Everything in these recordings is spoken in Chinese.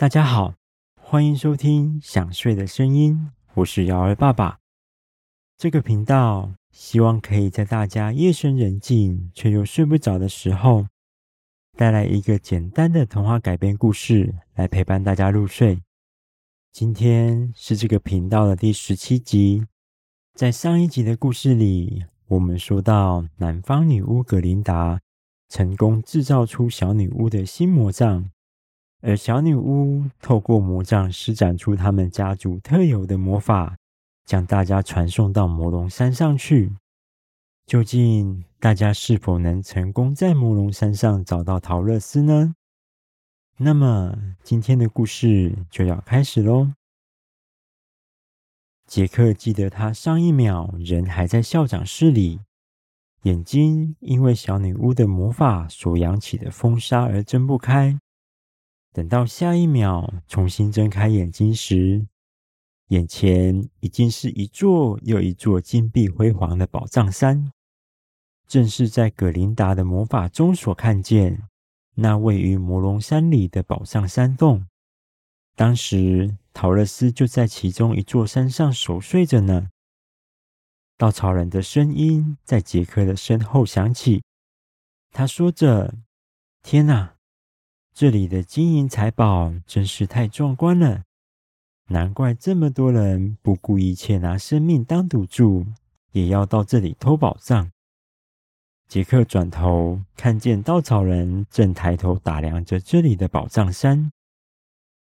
大家好，欢迎收听《想睡的声音》，我是瑶儿爸爸。这个频道希望可以在大家夜深人静却又睡不着的时候，带来一个简单的童话改编故事，来陪伴大家入睡。今天是这个频道的第十七集。在上一集的故事里，我们说到南方女巫葛琳达成功制造出小女巫的新魔杖。而小女巫透过魔杖施展出他们家族特有的魔法，将大家传送到魔龙山上去。究竟大家是否能成功在魔龙山上找到桃乐丝呢？那么今天的故事就要开始喽。杰克记得他上一秒人还在校长室里，眼睛因为小女巫的魔法所扬起的风沙而睁不开。等到下一秒重新睁开眼睛时，眼前已经是一座又一座金碧辉煌的宝藏山，正是在葛琳达的魔法中所看见那位于魔龙山里的宝藏山洞。当时桃乐丝就在其中一座山上熟睡着呢。稻草人的声音在杰克的身后响起，他说着：“天哪！”这里的金银财宝真是太壮观了，难怪这么多人不顾一切拿生命当赌注，也要到这里偷宝藏。杰克转头看见稻草人正抬头打量着这里的宝藏山，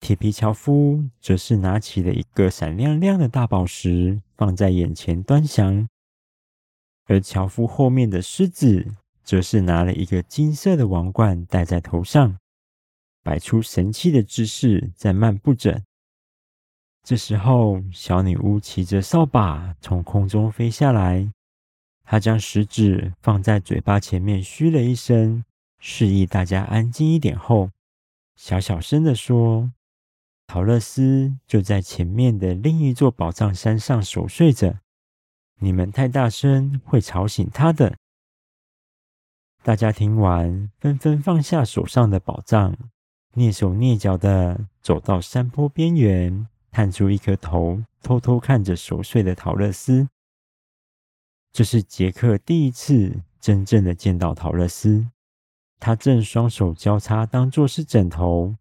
铁皮樵夫则是拿起了一个闪亮亮的大宝石放在眼前端详，而樵夫后面的狮子则是拿了一个金色的王冠戴在头上。摆出神气的姿势，在漫步着。这时候，小女巫骑着扫把从空中飞下来，她将食指放在嘴巴前面，嘘了一声，示意大家安静一点后，小小声地说：“桃乐丝就在前面的另一座宝藏山上熟睡着，你们太大声会吵醒她的。”大家听完，纷纷放下手上的宝藏。蹑手蹑脚的走到山坡边缘，探出一颗头，偷偷看着熟睡的桃乐丝。这是杰克第一次真正的见到桃乐丝，他正双手交叉，当作是枕头，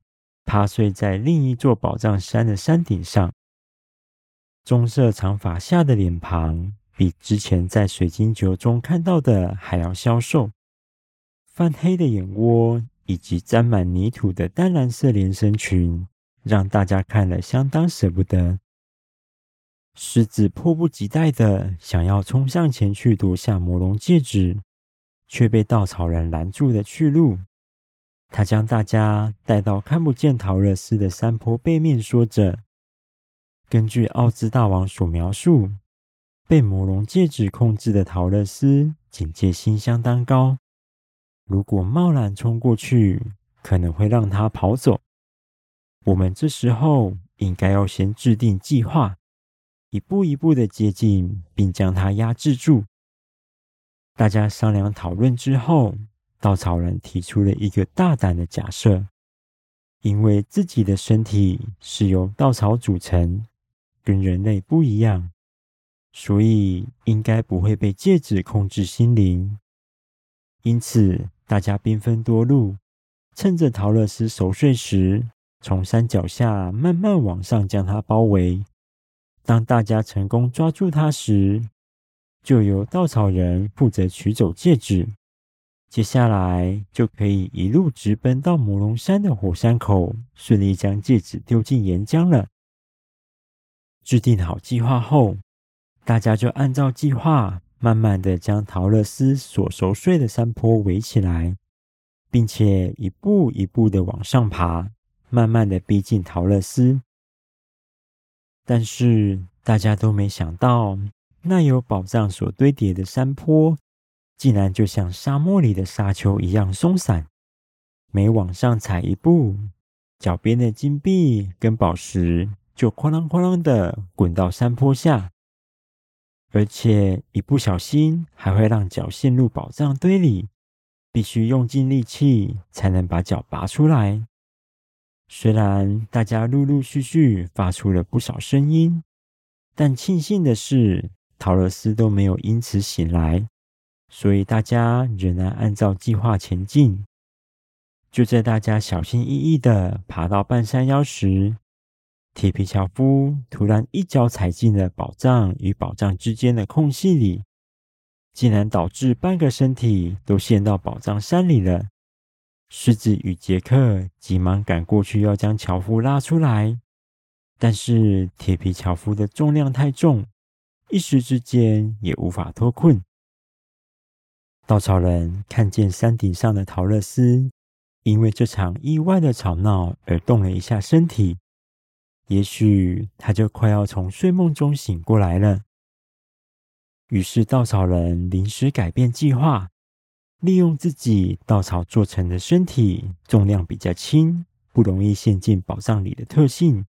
趴睡在另一座宝藏山的山顶上。棕色长发下的脸庞，比之前在水晶球中看到的还要消瘦，泛黑的眼窝。以及沾满泥土的淡蓝色连身裙，让大家看了相当舍不得。狮子迫不及待的想要冲上前去夺下魔龙戒指，却被稻草人拦住了去路。他将大家带到看不见桃乐丝的山坡背面，说着：“根据奥兹大王所描述，被魔龙戒指控制的桃乐丝警戒心相当高。”如果贸然冲过去，可能会让他跑走。我们这时候应该要先制定计划，一步一步的接近，并将他压制住。大家商量讨论之后，稻草人提出了一个大胆的假设：因为自己的身体是由稻草组成，跟人类不一样，所以应该不会被戒指控制心灵。因此，大家兵分多路，趁着桃乐斯熟睡时，从山脚下慢慢往上将它包围。当大家成功抓住它时，就由稻草人负责取走戒指。接下来就可以一路直奔到魔龙山的火山口，顺利将戒指丢进岩浆了。制定好计划后，大家就按照计划。慢慢的将桃乐丝所熟睡的山坡围起来，并且一步一步的往上爬，慢慢的逼近桃乐丝。但是大家都没想到，那有宝藏所堆叠的山坡，竟然就像沙漠里的沙丘一样松散。每往上踩一步，脚边的金币跟宝石就哐啷哐啷的滚到山坡下。而且一不小心还会让脚陷入宝藏堆里，必须用尽力气才能把脚拔出来。虽然大家陆陆续续发出了不少声音，但庆幸的是，桃乐丝都没有因此醒来，所以大家仍然按照计划前进。就在大家小心翼翼地爬到半山腰时，铁皮樵夫突然一脚踩进了宝藏与宝藏之间的空隙里，竟然导致半个身体都陷到宝藏山里了。狮子与杰克急忙赶过去要将樵夫拉出来，但是铁皮樵夫的重量太重，一时之间也无法脱困。稻草人看见山顶上的桃乐丝，因为这场意外的吵闹而动了一下身体。也许他就快要从睡梦中醒过来了。于是稻草人临时改变计划，利用自己稻草做成的身体重量比较轻，不容易陷进宝藏里的特性，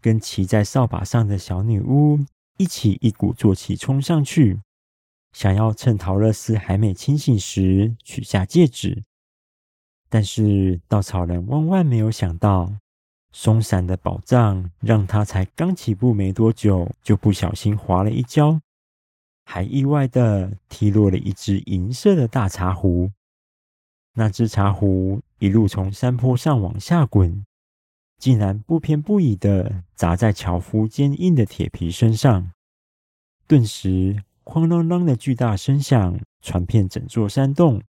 跟骑在扫把上的小女巫一起一鼓作气冲上去，想要趁桃乐丝还没清醒时取下戒指。但是稻草人万万没有想到。松散的宝藏让他才刚起步没多久，就不小心滑了一跤，还意外的踢落了一只银色的大茶壶。那只茶壶一路从山坡上往下滚，竟然不偏不倚的砸在樵夫坚硬的铁皮身上，顿时哐啷啷的巨大声响传遍整座山洞，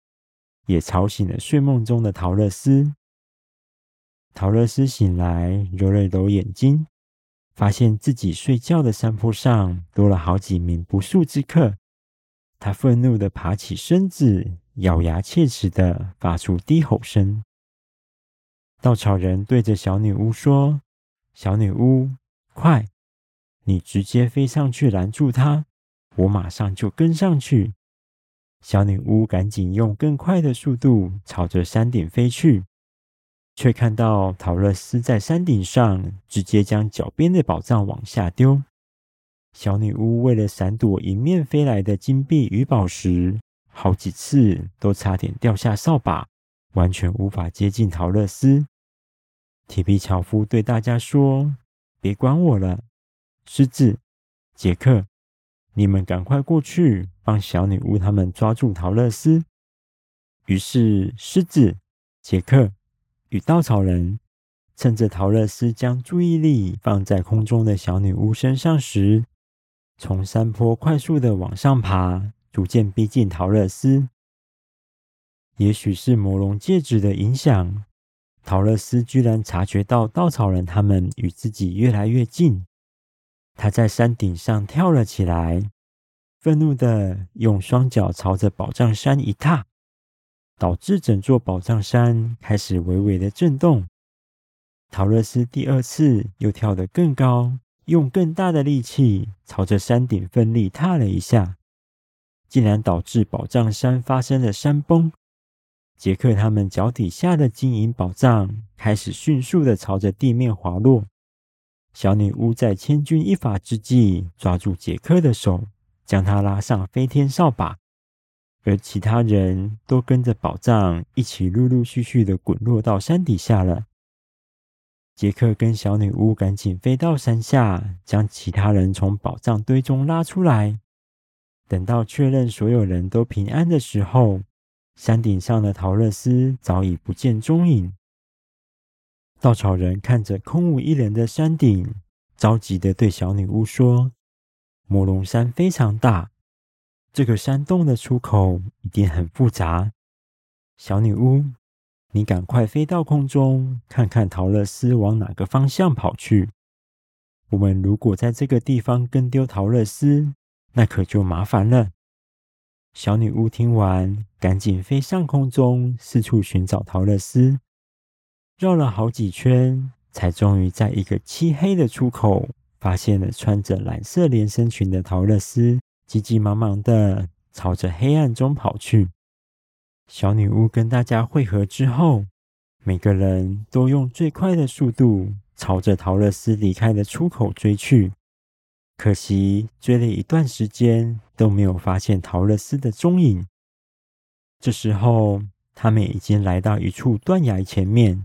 也吵醒了睡梦中的桃乐丝。桃乐丝醒来，揉了揉眼睛，发现自己睡觉的山坡上多了好几名不速之客。他愤怒地爬起身子，咬牙切齿地发出低吼声。稻草人对着小女巫说：“小女巫，快，你直接飞上去拦住他，我马上就跟上去。”小女巫赶紧用更快的速度朝着山顶飞去。却看到桃乐丝在山顶上直接将脚边的宝藏往下丢。小女巫为了闪躲迎面飞来的金币与宝石，好几次都差点掉下扫把，完全无法接近桃乐丝。铁皮樵夫对大家说：“别管我了，狮子、杰克，你们赶快过去帮小女巫他们抓住桃乐丝。”于是，狮子、杰克。与稻草人趁着桃乐丝将注意力放在空中的小女巫身上时，从山坡快速的往上爬，逐渐逼近桃乐丝。也许是魔龙戒指的影响，桃乐丝居然察觉到稻草人他们与自己越来越近。他在山顶上跳了起来，愤怒的用双脚朝着宝藏山一踏。导致整座宝藏山开始微微的震动。桃乐丝第二次又跳得更高，用更大的力气朝着山顶奋力踏了一下，竟然导致宝藏山发生了山崩。杰克他们脚底下的金银宝藏开始迅速的朝着地面滑落。小女巫在千钧一发之际抓住杰克的手，将他拉上飞天扫把。而其他人都跟着宝藏一起陆陆续续的滚落到山底下了。杰克跟小女巫赶紧飞到山下，将其他人从宝藏堆中拉出来。等到确认所有人都平安的时候，山顶上的桃乐丝早已不见踪影。稻草人看着空无一人的山顶，着急的对小女巫说：“魔龙山非常大。”这个山洞的出口一定很复杂，小女巫，你赶快飞到空中，看看桃乐丝往哪个方向跑去。我们如果在这个地方跟丢桃乐丝，那可就麻烦了。小女巫听完，赶紧飞上空中，四处寻找桃乐丝，绕了好几圈，才终于在一个漆黑的出口，发现了穿着蓝色连身裙的桃乐丝。急急忙忙的朝着黑暗中跑去。小女巫跟大家会合之后，每个人都用最快的速度朝着桃乐丝离开的出口追去。可惜追了一段时间都没有发现桃乐丝的踪影。这时候，他们已经来到一处断崖前面。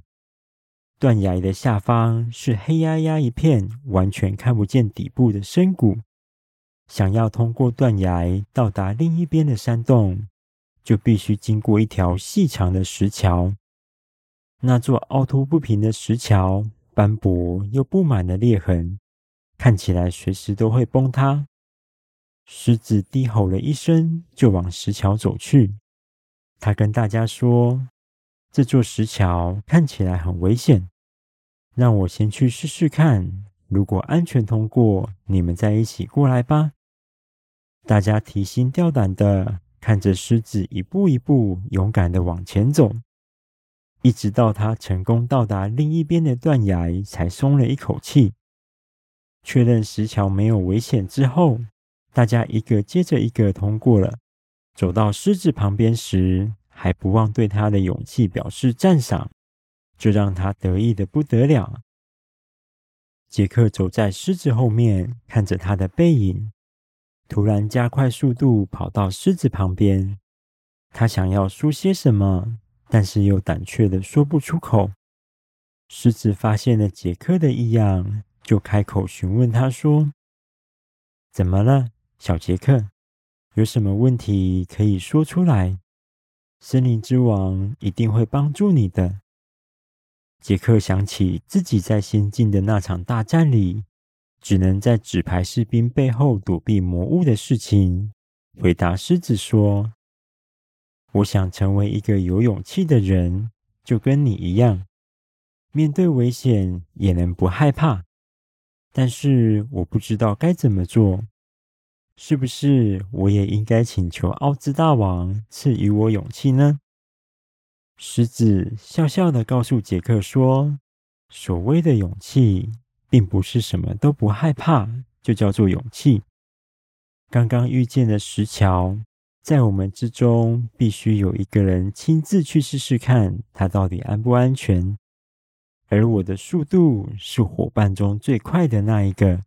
断崖的下方是黑压压一片，完全看不见底部的深谷。想要通过断崖到达另一边的山洞，就必须经过一条细长的石桥。那座凹凸不平的石桥，斑驳又布满了裂痕，看起来随时都会崩塌。狮子低吼了一声，就往石桥走去。他跟大家说：“这座石桥看起来很危险，让我先去试试看。如果安全通过，你们再一起过来吧。”大家提心吊胆的看着狮子一步一步勇敢的往前走，一直到他成功到达另一边的断崖，才松了一口气。确认石桥没有危险之后，大家一个接着一个通过了。走到狮子旁边时，还不忘对他的勇气表示赞赏，这让他得意的不得了。杰克走在狮子后面，看着他的背影，突然加快速度跑到狮子旁边。他想要说些什么，但是又胆怯的说不出口。狮子发现了杰克的异样，就开口询问他说：“怎么了？”小杰克，有什么问题可以说出来？森林之王一定会帮助你的。杰克想起自己在仙境的那场大战里，只能在纸牌士兵背后躲避魔物的事情，回答狮子说：“我想成为一个有勇气的人，就跟你一样，面对危险也能不害怕。但是我不知道该怎么做。”是不是我也应该请求奥兹大王赐予我勇气呢？狮子笑笑的告诉杰克说：“所谓的勇气，并不是什么都不害怕就叫做勇气。刚刚遇见的石桥，在我们之中必须有一个人亲自去试试看，它到底安不安全。而我的速度是伙伴中最快的那一个。”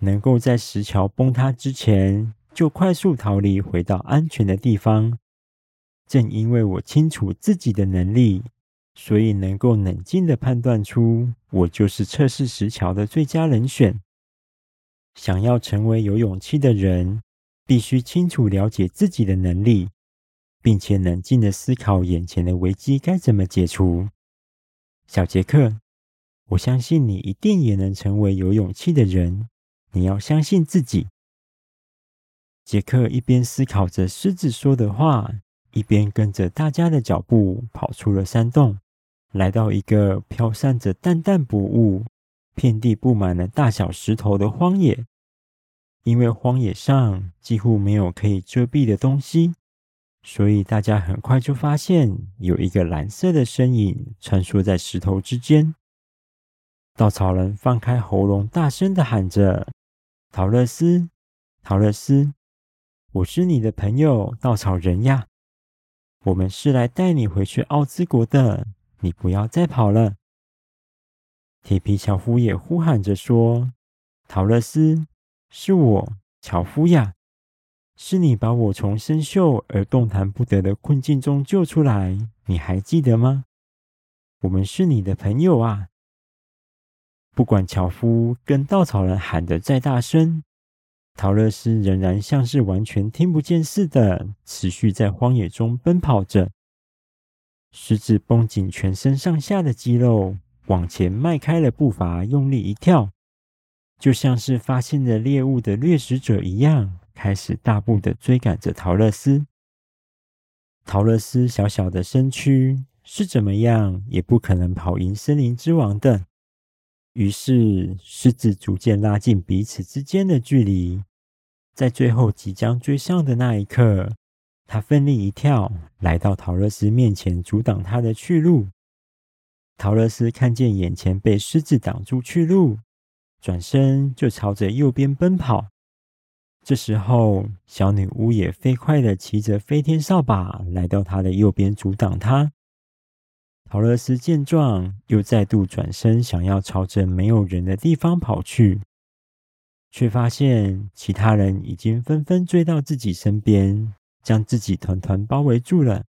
能够在石桥崩塌之前就快速逃离，回到安全的地方。正因为我清楚自己的能力，所以能够冷静地判断出我就是测试石桥的最佳人选。想要成为有勇气的人，必须清楚了解自己的能力，并且冷静地思考眼前的危机该怎么解除。小杰克，我相信你一定也能成为有勇气的人。你要相信自己。杰克一边思考着狮子说的话，一边跟着大家的脚步跑出了山洞，来到一个飘散着淡淡薄雾、遍地布满了大小石头的荒野。因为荒野上几乎没有可以遮蔽的东西，所以大家很快就发现有一个蓝色的身影穿梭在石头之间。稻草人放开喉咙，大声的喊着。桃乐丝，桃乐丝，我是你的朋友稻草人呀。我们是来带你回去奥兹国的，你不要再跑了。铁皮樵夫也呼喊着说：“桃乐丝，是我，樵夫呀，是你把我从生锈而动弹不得的困境中救出来，你还记得吗？我们是你的朋友啊。”不管樵夫跟稻草人喊得再大声，桃乐丝仍然像是完全听不见似的，持续在荒野中奔跑着。狮子绷紧全身上下的肌肉，往前迈开了步伐，用力一跳，就像是发现了猎物的掠食者一样，开始大步的追赶着桃乐丝。桃乐斯小小的身躯是怎么样，也不可能跑赢森林之王的。于是，狮子逐渐拉近彼此之间的距离。在最后即将追上的那一刻，他奋力一跳，来到桃乐丝面前，阻挡他的去路。桃乐丝看见眼前被狮子挡住去路，转身就朝着右边奔跑。这时候，小女巫也飞快地骑着飞天扫把来到他的右边，阻挡他。桃乐丝见状，又再度转身，想要朝着没有人的地方跑去，却发现其他人已经纷纷追到自己身边，将自己团团包围住了。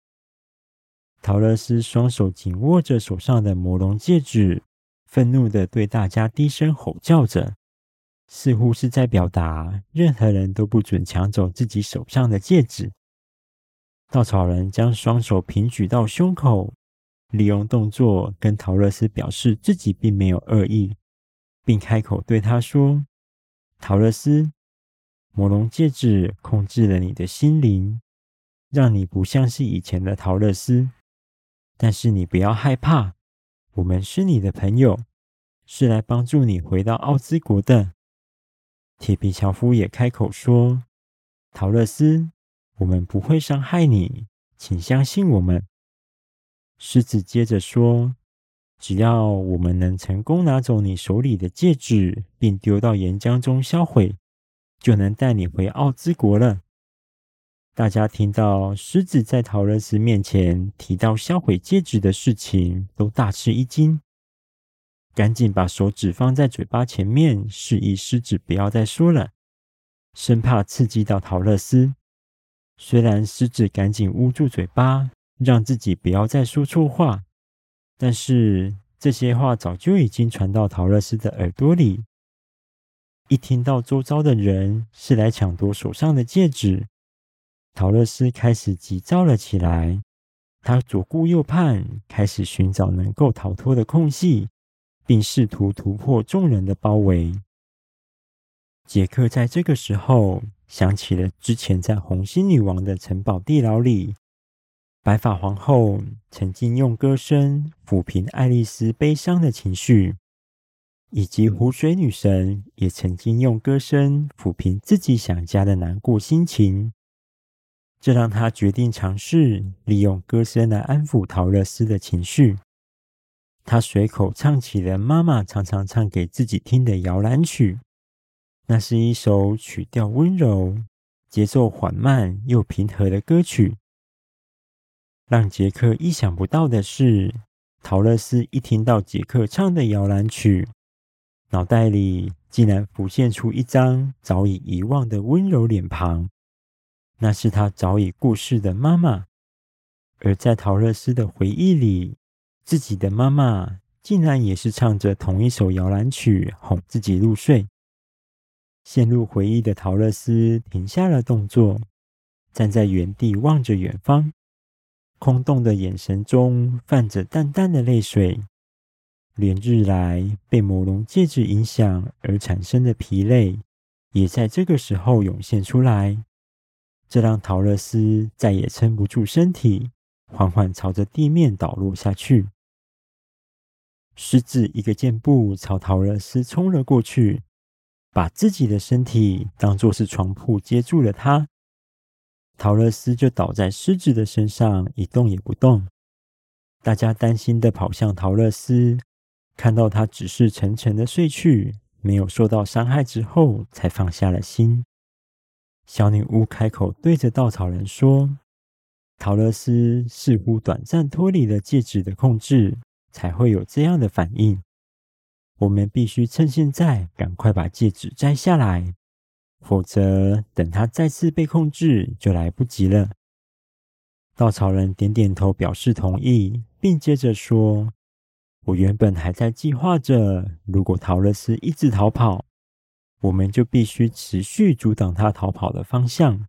桃乐丝双手紧握着手上的魔龙戒指，愤怒的对大家低声吼叫着，似乎是在表达任何人都不准抢走自己手上的戒指。稻草人将双手平举到胸口，利用动作跟桃乐丝表示自己并没有恶意，并开口对他说：“桃乐丝，魔龙戒指控制了你的心灵，让你不像是以前的桃乐丝。但是你不要害怕，我们是你的朋友，是来帮助你回到奥兹国的。”铁皮樵夫也开口说：“桃乐丝。”我们不会伤害你，请相信我们。狮子接着说：“只要我们能成功拿走你手里的戒指，并丢到岩浆中销毁，就能带你回奥兹国了。”大家听到狮子在桃乐丝面前提到销毁戒指的事情，都大吃一惊，赶紧把手指放在嘴巴前面，示意狮子不要再说了，生怕刺激到桃乐丝。虽然狮子赶紧捂住嘴巴，让自己不要再说错话，但是这些话早就已经传到桃乐丝的耳朵里。一听到周遭的人是来抢夺手上的戒指，桃乐丝开始急躁了起来。他左顾右盼，开始寻找能够逃脱的空隙，并试图突破众人的包围。杰克在这个时候。想起了之前在红心女王的城堡地牢里，白发皇后曾经用歌声抚平爱丽丝悲伤的情绪，以及湖水女神也曾经用歌声抚平自己想家的难过心情。这让他决定尝试利用歌声来安抚陶乐斯的情绪。他随口唱起了妈妈常常唱给自己听的摇篮曲。那是一首曲调温柔、节奏缓慢又平和的歌曲。让杰克意想不到的是，陶乐斯一听到杰克唱的摇篮曲，脑袋里竟然浮现出一张早已遗忘的温柔脸庞。那是他早已过世的妈妈。而在桃乐丝的回忆里，自己的妈妈竟然也是唱着同一首摇篮曲哄自己入睡。陷入回忆的桃乐丝停下了动作，站在原地望着远方，空洞的眼神中泛着淡淡的泪水。连日来被魔龙戒指影响而产生的疲累，也在这个时候涌现出来。这让桃乐丝再也撑不住身体，缓缓朝着地面倒落下去。狮子一个箭步朝桃乐丝冲了过去。把自己的身体当作是床铺接住了他，桃乐丝就倒在狮子的身上一动也不动。大家担心的跑向桃乐丝，看到他只是沉沉的睡去，没有受到伤害之后，才放下了心。小女巫开口对着稻草人说：“桃乐丝似乎短暂脱离了戒指的控制，才会有这样的反应。”我们必须趁现在赶快把戒指摘下来，否则等它再次被控制就来不及了。稻草人点点头表示同意，并接着说：“我原本还在计划着，如果桃乐丝一直逃跑，我们就必须持续阻挡他逃跑的方向，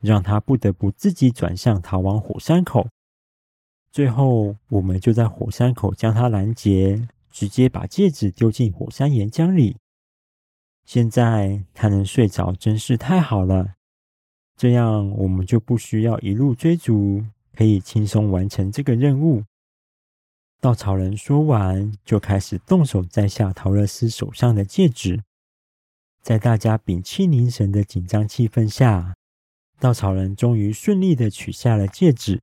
让他不得不自己转向逃往火山口。最后，我们就在火山口将他拦截。”直接把戒指丢进火山岩浆里。现在他能睡着，真是太好了。这样我们就不需要一路追逐，可以轻松完成这个任务。稻草人说完，就开始动手摘下陶乐斯手上的戒指。在大家屏气凝神的紧张气氛下，稻草人终于顺利的取下了戒指。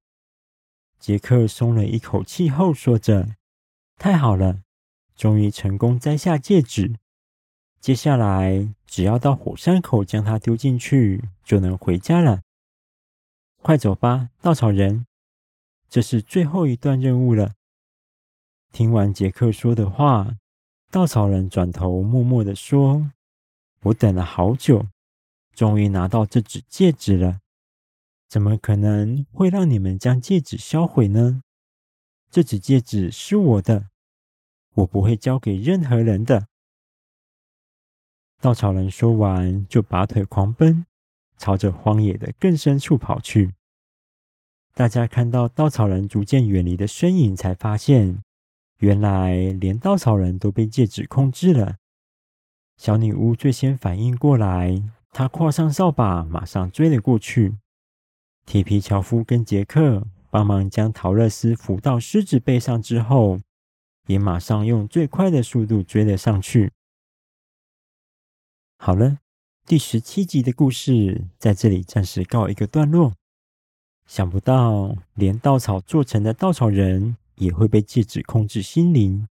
杰克松了一口气后，说着：“太好了。”终于成功摘下戒指，接下来只要到火山口将它丢进去，就能回家了。快走吧，稻草人，这是最后一段任务了。听完杰克说的话，稻草人转头默默地说：“我等了好久，终于拿到这只戒指了。怎么可能会让你们将戒指销毁呢？这只戒指是我的，我不会交给任何人的。”稻草人说完，就拔腿狂奔，朝着荒野的更深处跑去。大家看到稻草人逐渐远离的身影，才发现，原来连稻草人都被戒指控制了。小女巫最先反应过来，她跨上扫把，马上追了过去。铁皮樵夫跟杰克帮忙将桃乐丝扶到狮子背上之后，也马上用最快的速度追了上去。好了，第十七集的故事在这里暂时告一个段落。想不到，连稻草做成的稻草人也会被戒指控制心灵。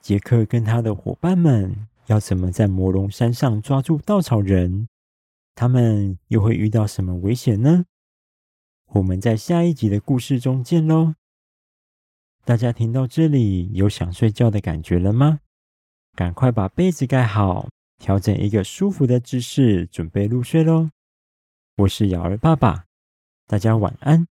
杰克跟他的伙伴们要怎么在魔龙山上抓住稻草人？他们又会遇到什么危险呢？我们在下一集的故事中见喽！大家听到这里有想睡觉的感觉了吗？赶快把被子盖好。调整一个舒服的姿势，准备入睡喽。我是瑶儿爸爸，大家晚安。